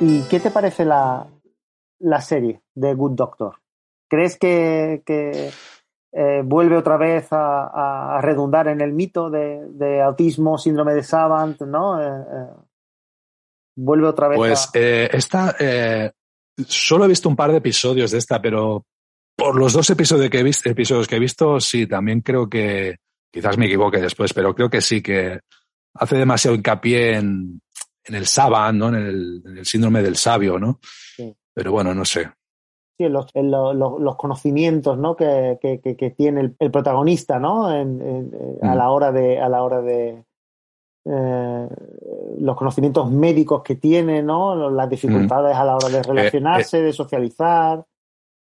¿Y qué te parece la, la serie de Good Doctor? ¿Crees que, que eh, vuelve otra vez a, a, redundar en el mito de, de, autismo, síndrome de Savant, ¿no? Eh, eh, vuelve otra vez. Pues a... esta, solo he visto un par de episodios de esta, pero por los dos episodios que he visto, episodios que he visto, sí, también creo que, quizás me equivoque después, pero creo que sí que hace demasiado hincapié en, en el Saban, ¿no? En el, en el, síndrome del sabio, ¿no? Sí. Pero bueno, no sé. Sí, en los, lo, los conocimientos, ¿no? Que, que, tiene el, el, protagonista, ¿no? En, en, a la hora de, a la hora de eh, los conocimientos médicos que tiene, ¿no? Las dificultades mm. a la hora de relacionarse, eh, eh, de socializar,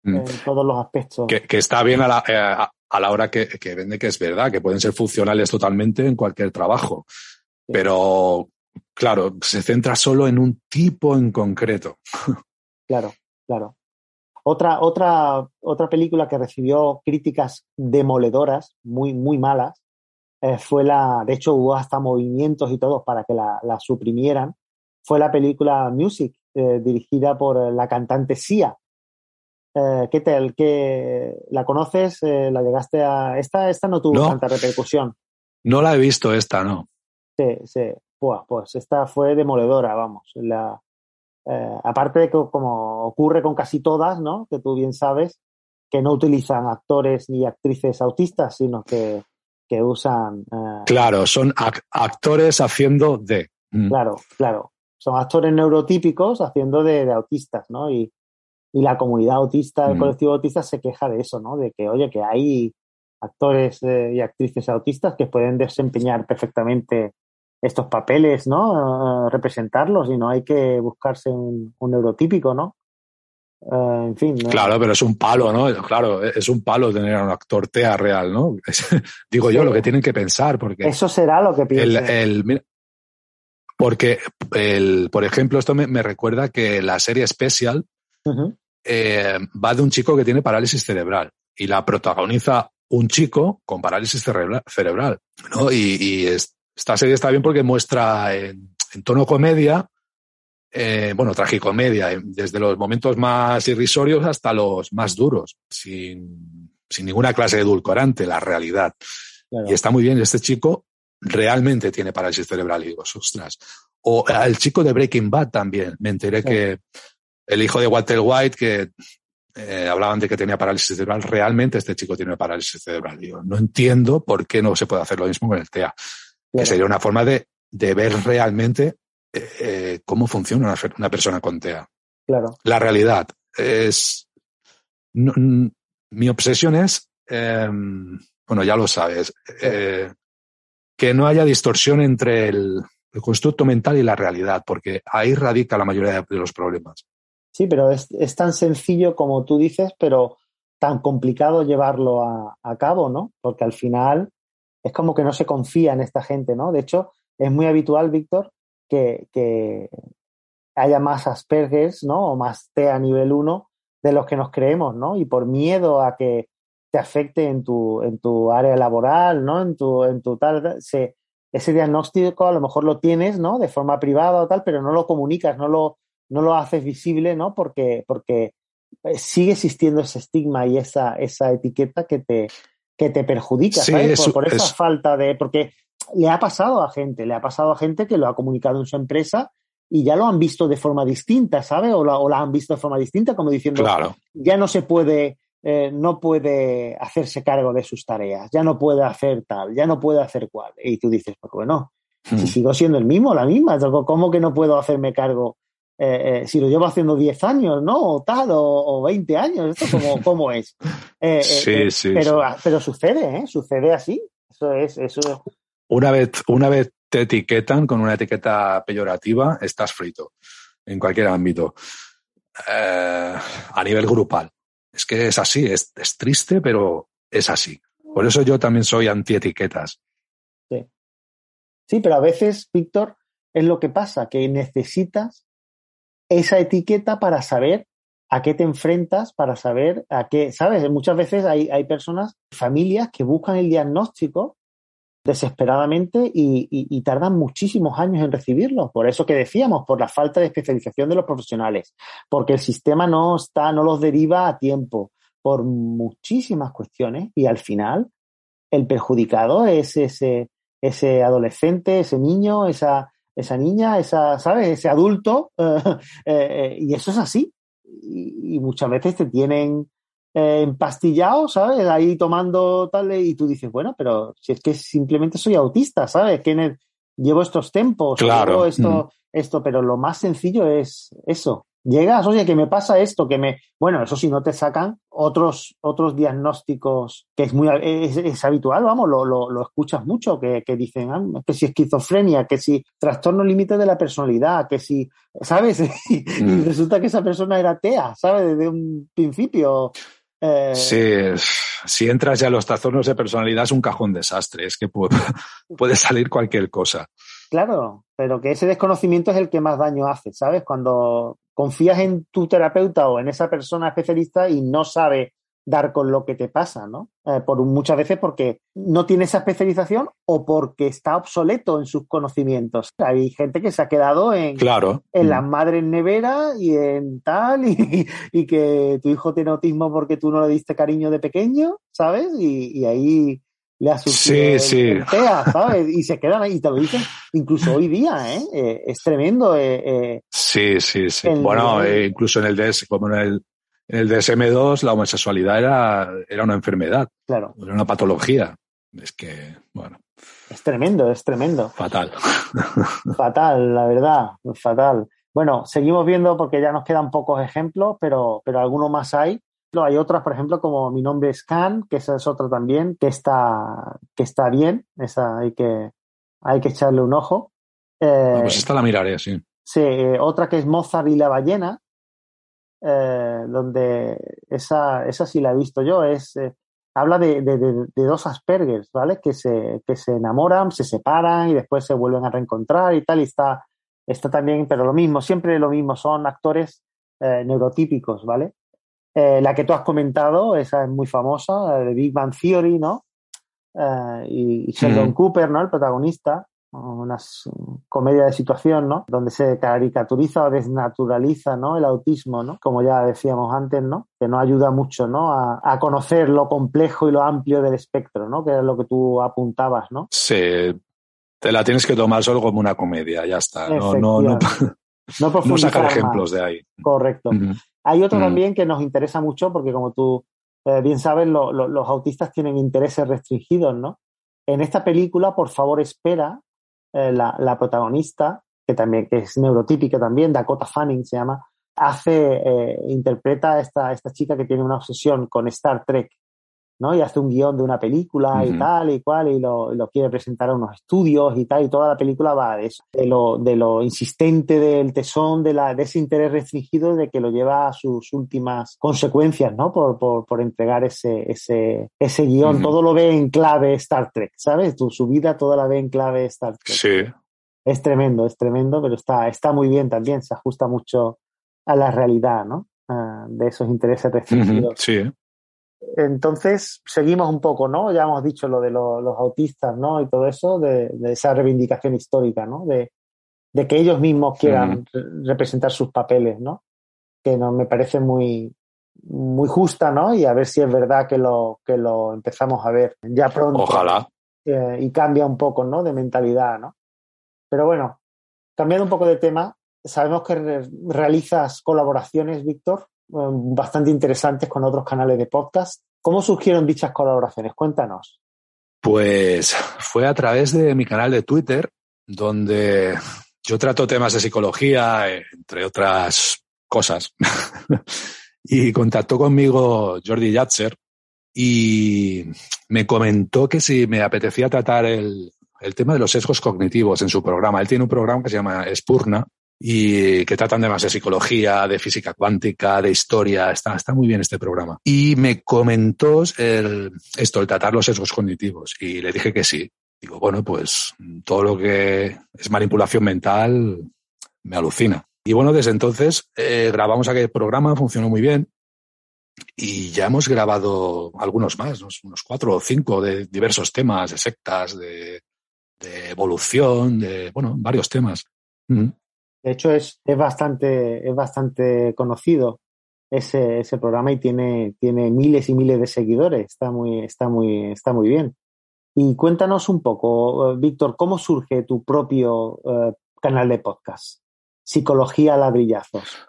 mm. en todos los aspectos. Que, que está bien a la, a, a la hora que, que vende que es verdad, que pueden ser funcionales totalmente en cualquier trabajo. Sí. Pero claro, se centra solo en un tipo en concreto. Claro, claro. Otra, otra, otra película que recibió críticas demoledoras, muy, muy malas, eh, fue la, de hecho hubo hasta movimientos y todo para que la, la suprimieran, fue la película Music, eh, dirigida por la cantante Sia. Eh, ¿Qué tal? ¿Qué, ¿La conoces? ¿La llegaste a...? Esta, esta no tuvo no, tanta repercusión. No la he visto esta, no. Sí, sí. Pues, pues esta fue demoledora, vamos. La, eh, aparte de que, como ocurre con casi todas, ¿no? Que tú bien sabes, que no utilizan actores ni actrices autistas, sino que, que usan. Eh... Claro, son ac actores haciendo de. Mm. Claro, claro. Son actores neurotípicos haciendo de, de autistas, ¿no? Y, y, la comunidad autista, el mm. colectivo autista se queja de eso, ¿no? De que, oye, que hay actores eh, y actrices autistas que pueden desempeñar perfectamente estos papeles, ¿no? Uh, representarlos y no hay que buscarse un, un neurotípico, ¿no? Uh, en fin. ¿no? Claro, pero es un palo, ¿no? Claro, es un palo tener a un actor TEA real, ¿no? digo sí. yo, lo que tienen que pensar, porque. Eso será lo que piensan. El, el, porque, el, por ejemplo, esto me, me, recuerda que la serie Special uh -huh. eh, va de un chico que tiene parálisis cerebral y la protagoniza un chico con parálisis cerebral, ¿no? Y, y es, esta serie está bien porque muestra en, en tono comedia, eh, bueno, tragicomedia, desde los momentos más irrisorios hasta los más duros, sin, sin ninguna clase de edulcorante, la realidad. Claro. Y está muy bien, este chico realmente tiene parálisis cerebral y digo, ostras. O el chico de Breaking Bad también, me enteré que el hijo de Walter White, que eh, hablaban de que tenía parálisis cerebral, realmente este chico tiene parálisis cerebral. Digo, no entiendo por qué no se puede hacer lo mismo con el TEA. Claro. Que sería una forma de, de ver realmente eh, cómo funciona una, una, persona con TEA. Claro. La realidad es. No, mi obsesión es. Eh, bueno, ya lo sabes. Eh, que no haya distorsión entre el, el, constructo mental y la realidad, porque ahí radica la mayoría de, de los problemas. Sí, pero es, es, tan sencillo como tú dices, pero tan complicado llevarlo a, a cabo, ¿no? Porque al final es como que no se confía en esta gente, ¿no? De hecho, es muy habitual, Víctor, que, que, haya más Aspergers, ¿no? O más T a nivel 1 de los que nos creemos, ¿no? Y por miedo a que te afecte en tu, en tu área laboral, ¿no? En tu, en tu tal, se, ese diagnóstico a lo mejor lo tienes, ¿no? De forma privada o tal, pero no lo comunicas, no lo, no lo haces visible, ¿no? Porque, porque sigue existiendo ese estigma y esa, esa etiqueta que te, que te perjudica, ¿sabes? por, esa falta de. Porque le ha pasado a gente, le ha pasado a gente que lo ha comunicado en su empresa y ya lo han visto de forma distinta, ¿sabes? O la, o la han visto de forma distinta, como diciendo, claro. ya no se puede, eh, no puede hacerse cargo de sus tareas, ya no puede hacer tal, ya no puede hacer cual. Y tú dices, pues bueno, si hmm. sigo siendo el mismo, la misma, ¿cómo que no puedo hacerme cargo? Eh, eh, si lo llevo haciendo 10 años, ¿no? O tal, o, 20 años, ¿esto cómo, cómo es? sí, sí, pero, pero sucede, ¿eh? Sucede así. Eso es, eso Una vez, una vez te etiquetan con una etiqueta peyorativa, estás frito en cualquier ámbito. a nivel grupal. Es que es así, es, es, triste, pero es así. Por eso yo también soy anti-etiquetas. Sí. sí, pero a veces, Víctor, es lo que pasa, que necesitas esa etiqueta para saber a qué te enfrentas, para saber a qué, ¿sabes? Muchas veces hay, hay personas, familias que buscan el diagnóstico desesperadamente y, tardan muchísimos años en recibirlo. Por eso que decíamos, por la falta de especialización de los profesionales, porque el sistema no está, no los deriva a tiempo, por muchísimas cuestiones y al final el perjudicado es ese, ese adolescente, ese niño, esa, esa niña, esa, ¿sabes? Ese adulto, eh, eh, y eso es así. y, muchas veces te tienen eh, empastillado, ¿sabes? Ahí tomando tal, y tú dices, bueno, pero si es que simplemente soy autista, ¿sabes? Que llevo estos tempos, claro. esto, mm. esto, pero lo más sencillo es eso. Llegas, oye, que me pasa esto, que me. Bueno, eso si no te sacan otros, otros diagnósticos, que es muy es, habitual, vamos, lo, lo, lo, escuchas mucho, que, que dicen ah, que si esquizofrenia, que si trastorno límite de la personalidad, que si, ¿sabes? y mm. resulta que esa persona era TEA, ¿sabes? Desde un principio. Eh, sí, si entras ya a los trastornos de personalidad es un cajón desastre, es que puede, puede, salir cualquier cosa. Claro, pero que ese desconocimiento es el que más daño hace, ¿sabes? Cuando confías en tu terapeuta o en esa persona especialista y no sabe dar con lo que te pasa, ¿no? Eh, por muchas veces porque no tiene esa especialización o porque está obsoleto en sus conocimientos. Hay gente que se ha quedado en, claro. en las mm. madres nevera y en tal, y, y, que tu hijo tiene autismo porque tú no le diste cariño de pequeño, ¿sabes? Y, y ahí le ha sí, sí. ¿sabes? Y se quedan ahí, y te lo dicen incluso hoy día, ¿eh? eh es tremendo. Eh, eh sí, sí, sí. Bueno, incluso en el DS, como en el en el DSM-2 la homosexualidad era, era una enfermedad. Claro. Era una patología. Es que, bueno. Es tremendo, es tremendo. Fatal. fatal, la verdad, fatal. Bueno, seguimos viendo porque ya nos quedan pocos ejemplos, pero, pero algunos más hay. Hay otras, por ejemplo, como Mi nombre es Khan, que esa es otra también, que está, que está bien. Esa hay que, hay que echarle un ojo. Eh, pues esta la miraré, sí. Sí, eh, otra que es Mozart y la ballena, eh, donde esa, esa sí la he visto yo, es, eh, habla de, de, dos Aspergers, ¿vale? Que se, que se enamoran, se separan y después se vuelven a reencontrar y tal, y está, está también, pero lo mismo, siempre lo mismo, son actores neurotípicos, ¿vale? La que tú has comentado, esa es muy famosa, de Big Bang Theory, ¿no? y Sheldon Cooper, ¿no? El protagonista, una comedia de situación, ¿no? Donde se caricaturiza o desnaturaliza, ¿no? El autismo, ¿no? Como ya decíamos antes, ¿no? Que no ayuda mucho, ¿no? A, conocer lo complejo y lo amplio del espectro, ¿no? Que es lo que tú apuntabas, ¿no? Sí, te la tienes que tomar solo como una comedia, ya está. No, no, no, no, sacar ejemplos de ahí. Correcto. Hay otro también que nos interesa mucho porque como tú eh, bien sabes, los autistas tienen intereses restringidos, ¿no? En esta película, por favor, espera eh, la, protagonista, que también que es neurotípica también, Dakota Fanning se llama, hace, eh, interpreta a esta, esta chica que tiene una obsesión con Star Trek ¿no? Y hace un guion de una película y tal y cual y lo, lo, quiere presentar a unos estudios y tal y toda la película va de eso, de lo, de lo insistente del tesón, de, la, de ese interés restringido de que lo lleva a sus últimas consecuencias, ¿no? Por, por, por entregar ese, ese, ese guion. Todo lo ve en clave Star Trek, ¿sabes? Tu, su vida toda la ve en clave Star Trek. Sí. Es tremendo, es tremendo, pero está, está muy bien también, se ajusta mucho a la realidad, ¿no? Ah, de esos intereses restringidos. Sí. Entonces, seguimos un poco, ¿no? Ya hemos dicho lo de los autistas, ¿no? Y todo eso, de, esa reivindicación histórica, ¿no? De, que ellos mismos quieran representar sus papeles, ¿no? Que no, me parece muy, muy justa, ¿no? Y a ver si es verdad que lo, que lo empezamos a ver ya pronto. Ojalá. Eh, y cambia un poco, ¿no? De mentalidad, ¿no? Pero bueno, cambiando un poco de tema, sabemos que realizas colaboraciones, Víctor, bastante interesantes con otros canales de podcast. ¿Cómo surgieron dichas colaboraciones? Cuéntanos. Pues fue a través de mi canal de Twitter, donde yo trato temas de psicología, entre otras cosas. y contactó conmigo Jordi Yatzer y me comentó que si me apetecía tratar el, el tema de los sesgos cognitivos en su programa. Él tiene un programa que se llama Spurna y que tratan temas de psicología, de física cuántica, de historia. Está, está muy bien este programa. Y me comentó el, esto, el tratar los sesgos cognitivos. Y le dije que sí. Digo, bueno, pues todo lo que es manipulación mental me alucina. Y bueno, desde entonces eh, grabamos aquel programa, funcionó muy bien. Y ya hemos grabado algunos más, unos cuatro o cinco de diversos temas, de sectas, de, de evolución, de, bueno, varios temas. De hecho, es, es, bastante, es bastante conocido ese, ese programa y tiene, tiene miles y miles de seguidores. Está muy, está muy, está muy bien. Y cuéntanos un poco, eh, Víctor, ¿cómo surge tu propio eh, canal de podcast? Psicología ladrillazos.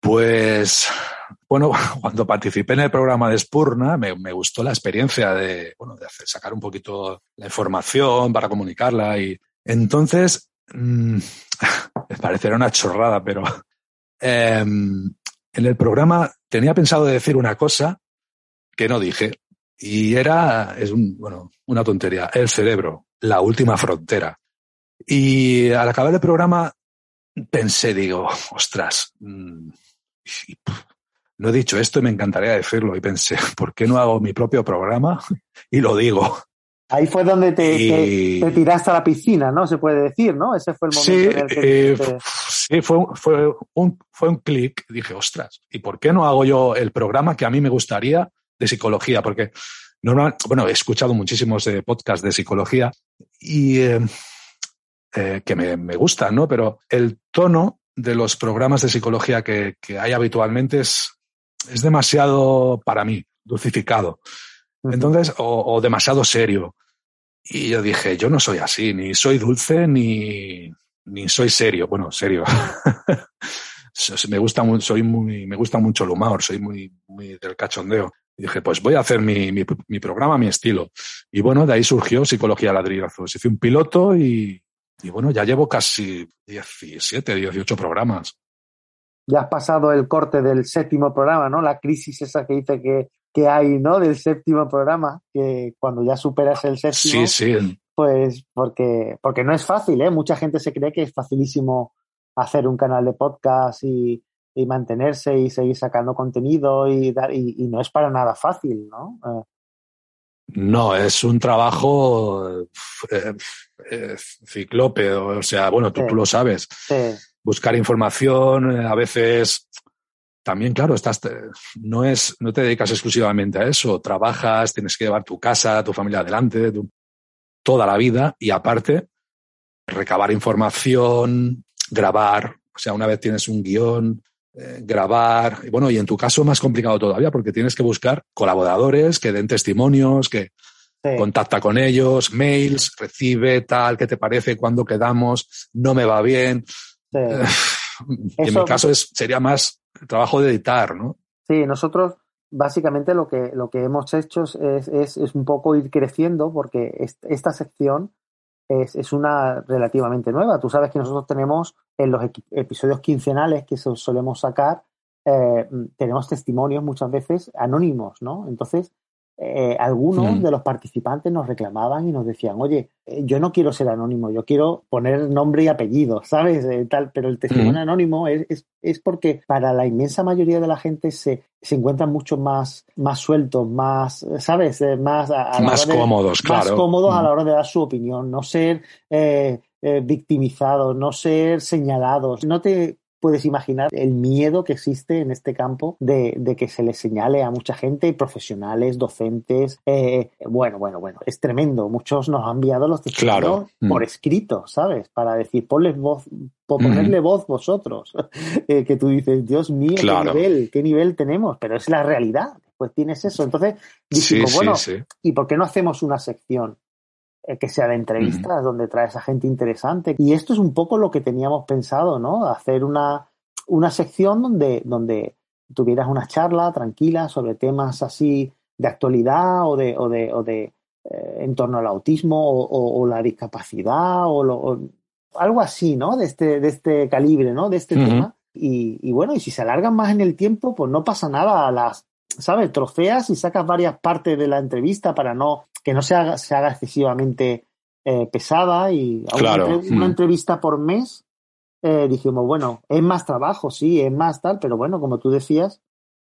Pues, bueno, cuando participé en el programa de Spurna, me, gustó la experiencia de, bueno, de hacer, sacar un poquito la información para comunicarla y entonces, mmm, parecerá una chorrada, pero em, en el programa tenía pensado decir una cosa que no dije y era, es un, bueno, una tontería, el cerebro, la última frontera. Y al acabar el programa pensé, digo, ostras, mmm, no he dicho esto y me encantaría decirlo. Y pensé, ¿por qué no hago mi propio programa? Y lo digo. Ahí fue donde te, tiraste a la piscina, ¿no? Se puede decir, ¿no? Ese fue el momento. Sí, en el que eh, sí fue, fue un, fue un clic. Dije, ostras, ¿y por qué no hago yo el programa que a mí me gustaría de psicología? Porque normal, bueno, he escuchado muchísimos de podcasts de psicología y eh, eh, que me, me gustan, ¿no? Pero el tono de los programas de psicología que, hay habitualmente es, es demasiado, para mí, dulcificado. Entonces, o, demasiado serio. Y yo dije, yo no soy así, ni soy dulce, ni, ni soy serio. Bueno, serio. me gusta soy muy, me gusta mucho el humor, soy muy, muy del cachondeo. Y dije, pues voy a hacer mi, mi, mi programa, mi estilo. Y bueno, de ahí surgió Psicología Ladrillazos. Hice un piloto y, y bueno, ya llevo casi 17, 18 programas. Ya has pasado el corte del séptimo programa, ¿no? La crisis esa que dice que, que hay, ¿no? Del séptimo programa, que cuando ya superas el séptimo. Sí, sí. Pues porque, porque no es fácil, ¿eh? Mucha gente se cree que es facilísimo hacer un canal de podcast y, y mantenerse y seguir sacando contenido y, dar, y, y, no es para nada fácil, ¿no? Eh, no, es un trabajo eh, eh, ciclope, o sea, bueno, tú, lo sabes. Buscar información, eh, a veces también, claro, estás, no es, no te dedicas exclusivamente a eso, trabajas, tienes que llevar tu casa, tu familia adelante, toda la vida y aparte recabar información, grabar, o sea, una vez tienes un guion, eh, grabar. Y bueno, y en tu caso más complicado todavía porque tienes que buscar colaboradores que den testimonios, que contacta con ellos, mails, recibe tal, ¿qué te parece? cuando quedamos? No me va bien. en mi caso es, sería más trabajo de editar, ¿no? Sí, nosotros básicamente lo que, lo que hemos hecho es, es, es un poco ir creciendo porque esta sección es, es, una relativamente nueva. Tú sabes que nosotros tenemos en los episodios quincenales que solemos sacar, eh, tenemos testimonios muchas veces anónimos, ¿no? Entonces, eh, algunos de los participantes nos reclamaban y nos decían, oye, eh, yo no quiero ser anónimo, yo quiero poner nombre y apellido, ¿sabes? Eh, tal, pero el testimonio anónimo es, es, es, porque para la inmensa mayoría de la gente se, se encuentran mucho más, más sueltos, más, ¿sabes? más, más cómodos, claro. Más cómodos a la hora de dar su opinión, no ser victimizados, no ser señalados. No te puedes imaginar el miedo que existe en este campo de, que se le señale a mucha gente, profesionales, docentes. Eh, bueno, bueno, bueno, es tremendo. Muchos nos han enviado los testimonios mm. por escrito, ¿sabes? Para decir, ponles voz, por ponerle voz vosotros. Eh, que tú dices, Dios mío, qué nivel, qué nivel tenemos, pero es la realidad. Pues tienes eso. Entonces, dijimos, bueno, ¿y por qué no hacemos una sección? Eh, que sea de entrevistas, donde traes a gente interesante. Y esto es un poco lo que teníamos pensado, ¿no? Hacer una, una sección donde, donde tuvieras una charla tranquila sobre temas así de actualidad o de, o de, o de eh, en torno al autismo o, la discapacidad o, algo así, ¿no? De este, de este calibre, ¿no? De este tema. Y, y, bueno, y si se alargan más en el tiempo, pues no pasa nada. Las, ¿sabes? Trofeas y sacas varias partes de la entrevista para no que no se haga, se haga excesivamente eh, pesada y una, mm. entrevista por mes eh, dijimos, bueno, es más trabajo, sí, es más tal, pero bueno, como tú decías,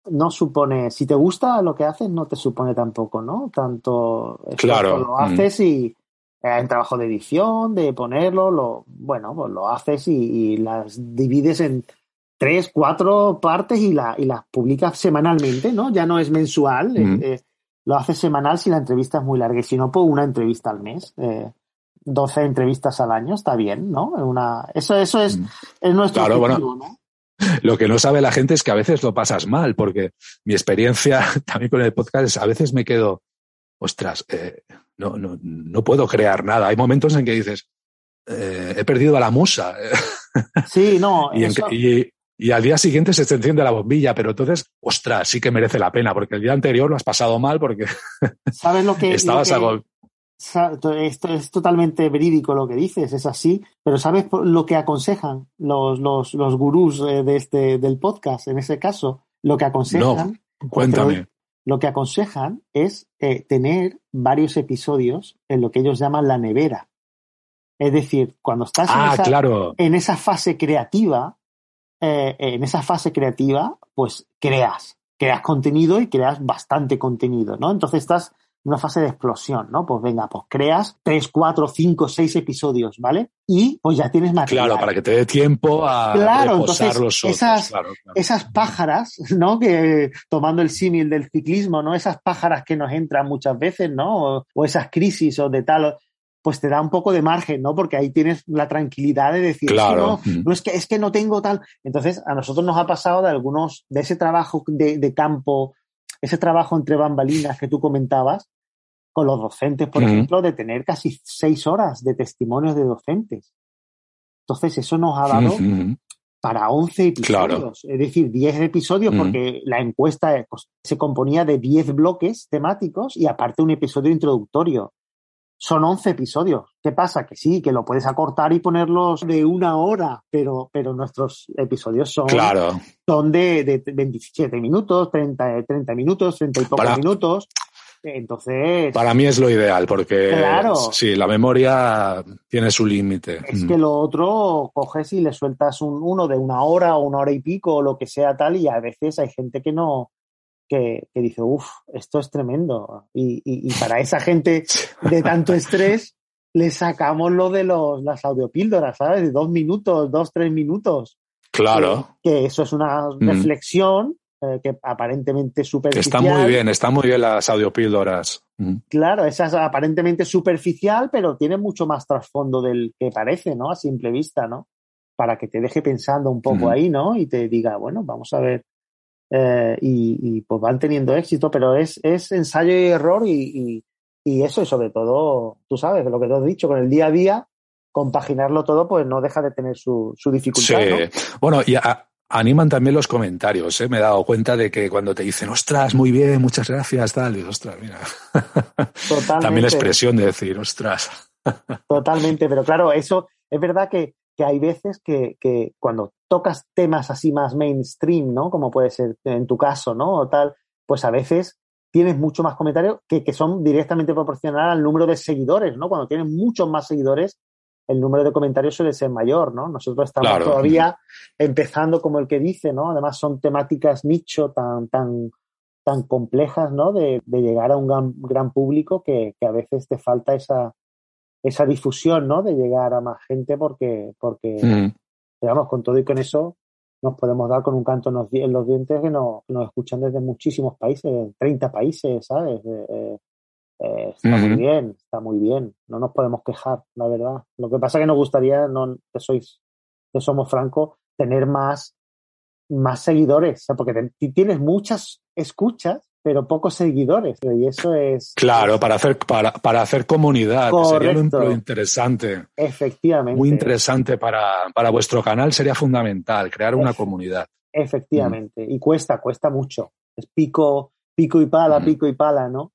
no supone, si te gusta lo que haces, no te supone tampoco, ¿no? Tanto claro. lo haces mm. y eh, en trabajo de edición, de ponerlo, lo, bueno, pues lo haces y las divides en tres, cuatro partes y, la, y las publicas semanalmente, ¿no? Ya no es mensual, lo haces semanal si la entrevista es muy larga y si no, pues una entrevista al mes. Eh, 12 entrevistas al año está bien, ¿no? Una, eso, eso es, es nuestro claro, objetivo, ¿no? Lo que no sabe la gente es que a veces lo pasas mal, porque mi experiencia también con el podcast es a veces me quedo, ostras, eh, no, no, no puedo crear nada. Hay momentos en que dices, eh, he perdido a la musa. Sí, no. y, y al día siguiente se te enciende la bombilla, pero entonces, ostras, sí que merece la pena, porque el día anterior lo has pasado mal porque ¿Sabes lo que estabas Esto es totalmente verídico lo que dices, es así, pero ¿sabes lo que aconsejan los, los, los gurús de este, del podcast en ese caso? Lo que aconsejan. No, cuéntame. Lo que aconsejan es eh, tener varios episodios en lo que ellos llaman la nevera. Es decir, cuando estás ah, en esa fase creativa, eh, en esa fase creativa, pues creas, creas contenido y creas bastante contenido, ¿no? Entonces estás en una fase de explosión, ¿no? Pues venga, pues creas tres, cuatro, cinco, seis episodios, ¿vale? Y pues ya tienes material. Claro, para que te dé tiempo a claro, entonces, los esas, esas pájaras, ¿no? Que tomando el símil del ciclismo, ¿no? Esas pájaras que nos entran muchas veces, ¿no? O, o esas crisis o de tal pues te da un poco de margen, ¿no? Porque ahí tienes la tranquilidad de decir, claro. no, es que es que no tengo tal. Entonces, a nosotros nos ha pasado de algunos, de ese trabajo de, campo, ese trabajo entre bambalinas que tú comentabas, con los docentes, por ejemplo, de tener casi seis horas de testimonios de docentes. Entonces, eso nos ha dado para 11 episodios, es decir, 10 episodios, porque la encuesta pues, se componía de 10 bloques temáticos y aparte un episodio introductorio son 11 episodios. ¿Qué pasa? Que sí, que lo puedes acortar y ponerlos de una hora, pero, pero nuestros episodios son, claro. son de, de 27 minutos, 30, 30 minutos, 30 y pocos minutos. Entonces. Para mí es lo ideal, porque claro, sí, la memoria tiene su límite. Es que lo otro coges y le sueltas un, uno de una hora o una hora y pico o lo que sea tal, y a veces hay gente que no, que, dice, uff, esto es tremendo. Y, para esa gente de tanto estrés, le sacamos lo de los, las audiopíldoras, ¿sabes? De dos minutos, dos, tres minutos. Claro. Que, eso es una mm. reflexión eh, que aparentemente superficial. Está muy bien, están muy bien las audiopíldoras. Mm. Claro, esa es aparentemente superficial, pero tiene mucho más trasfondo del que parece, ¿no? A simple vista, ¿no? Para que te deje pensando un poco ahí, ¿no? Y te diga, bueno, vamos a ver eh, y, pues van teniendo éxito, pero es, es ensayo y error y, y, eso, y sobre todo, tú sabes, lo que te has dicho, con el día a día, compaginarlo todo, pues no deja de tener su, su dificultad. Sí. Bueno, y animan también los comentarios, ¿eh? Me he dado cuenta de que cuando te dicen, ostras, muy bien, muchas gracias, tal, y ostras, mira. Totalmente. también la expresión de decir, ostras. Totalmente, pero claro, eso es verdad que que hay veces que, que, cuando tocas temas así más mainstream, ¿no? Como puede ser en tu caso, ¿no? O tal, pues a veces tienes mucho más comentarios que, que son directamente proporcionales al número de seguidores, ¿no? Cuando tienes muchos más seguidores, el número de comentarios suele ser mayor, ¿no? Nosotros estamos todavía empezando como el que dice, ¿no? Además son temáticas nicho tan, tan, tan complejas, ¿no? De, de llegar a un gran, gran público que, que, a veces te falta esa, esa difusión, ¿no? De llegar a más gente porque, porque digamos, con todo y con eso, nos podemos dar con un canto en los, dientes que nos, escuchan desde muchísimos países, 30 países, ¿sabes? Eh, eh, está muy bien, está muy bien. No nos podemos quejar, la verdad. Lo que pasa es que nos gustaría, no, que sois, que somos francos, tener más, más seguidores, porque tienes muchas escuchas, pero pocos seguidores. Y eso es. Claro, para hacer, para, para hacer comunidad. Sería un interesante. Efectivamente. Muy interesante para, para vuestro canal. Sería fundamental crear una comunidad. Efectivamente. Y cuesta, cuesta mucho. Es pico, pico y pala, pico y pala, ¿no?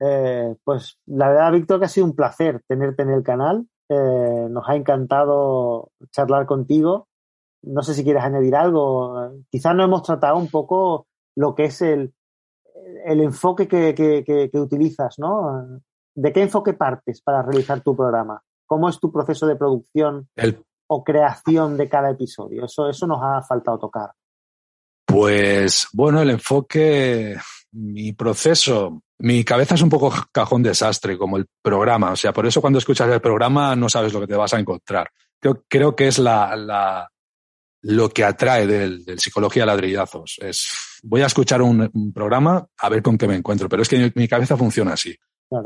Eh, pues la verdad, Víctor, que ha sido un placer tenerte en el canal. Eh, nos ha encantado charlar contigo. No sé si quieres añadir algo. Quizás no hemos tratado un poco lo que es el, el enfoque que, utilizas, ¿no? ¿De qué enfoque partes para realizar tu programa? ¿Cómo es tu proceso de producción o creación de cada episodio? Eso, eso nos ha faltado tocar. Pues bueno, el enfoque, mi proceso, mi cabeza es un poco cajón desastre, como el programa. O sea, por eso cuando escuchas el programa no sabes lo que te vas a encontrar. Creo, creo que es la, lo que atrae del, Psicología Ladrillazos. Es, voy a escuchar un, programa a ver con qué me encuentro, pero es que mi, cabeza funciona así.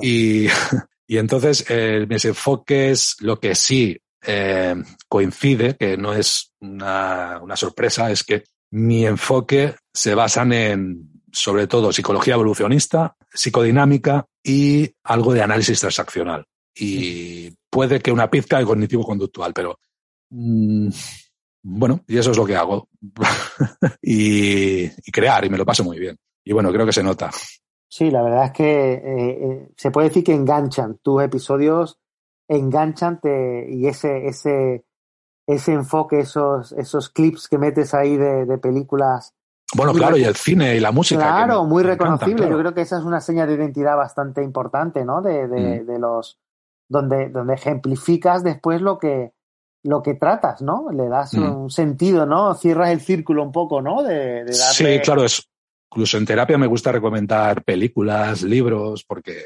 Y, y, entonces eh, mis enfoques, lo que sí eh, coincide, que no es una, una sorpresa, es que mi enfoque se basan en, sobre todo, psicología evolucionista, psicodinámica y algo de análisis transaccional. Y puede que una pizca de cognitivo-conductual, pero mm, bueno, y eso es lo que hago. y, crear, y me lo paso muy bien. Y bueno, creo que se nota. Sí, la verdad es que eh, eh, se puede decir que enganchan. Tus episodios enganchan y ese, ese, ese enfoque, esos, esos clips que metes ahí de, películas. Bueno, claro, y el cine y la música. Claro, muy reconocible. Yo creo que esa es una señal de identidad bastante importante, ¿no? De, de, mm. de los. Donde, donde ejemplificas después lo que, lo que tratas, ¿no? Le das mm. un sentido, ¿no? Cierras el círculo un poco, ¿no? De, Sí, claro, es, incluso en terapia me gusta recomendar películas, libros, porque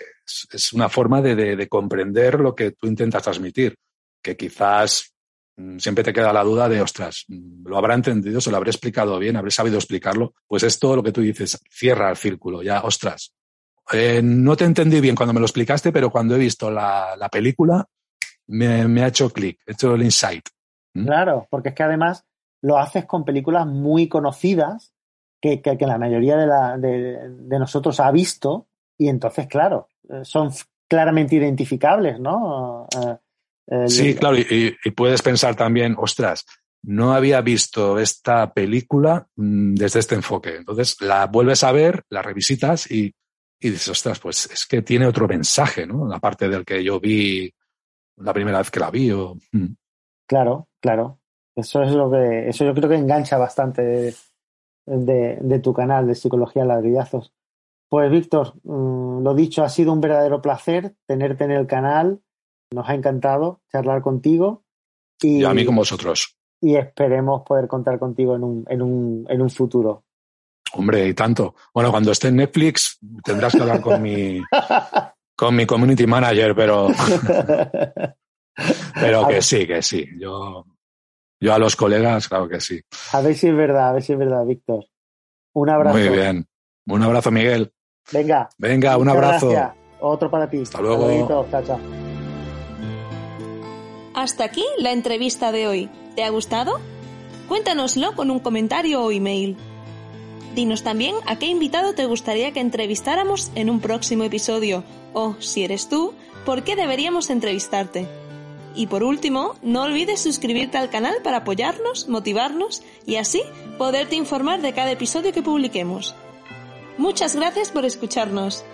es, una forma de, comprender lo que tú intentas transmitir, que quizás mm, siempre te queda la duda de, ostras, mm, ¿lo habrá entendido? ¿Se lo habré explicado bien? ¿Habré sabido explicarlo? Pues es todo lo que tú dices, cierra el círculo, ya, ostras. Eh, no te entendí bien cuando me lo explicaste, pero cuando he visto la, la película, me, ha hecho clic, he hecho el insight. ¿Mm? Claro, porque es que además lo haces con películas muy conocidas que, que, la mayoría de, la, de, nosotros ha visto y entonces, claro, eh, son claramente identificables, ¿no? Eh, sí, claro, y, puedes pensar también, ostras, no había visto esta película mm, desde este enfoque. Entonces la vuelves a ver, la revisitas y, y dices, ostras, pues es que tiene otro mensaje, ¿no? Aparte del que yo vi la primera vez que la vi. O... Mm. Claro, claro. Eso es lo que, eso yo creo que engancha bastante de, tu canal de Psicología Ladrillazos. Pues Víctor, mm, lo dicho, ha sido un verdadero placer tenerte en el canal. Nos ha encantado charlar contigo. Y, a mí con vosotros. Y esperemos poder contar contigo en un, en un, en un futuro. Hombre, y tanto. Bueno, cuando esté en Netflix tendrás que hablar con mi, con mi community manager, pero. pero que sí, que sí. Yo, yo a los colegas, claro que sí. A ver si es verdad, a ver si es verdad, Víctor. Un abrazo. Muy bien. Un abrazo, Miguel. Venga. Venga, un abrazo. Otro para ti. Hasta luego. Hasta aquí la entrevista de hoy. ¿Te ha gustado? Cuéntanoslo con un comentario o email. Dinos también a qué invitado te gustaría que entrevistáramos en un próximo episodio o, si eres tú, por qué deberíamos entrevistarte. Y por último, no olvides suscribirte al canal para apoyarnos, motivarnos y así poderte informar de cada episodio que publiquemos. Muchas gracias por escucharnos.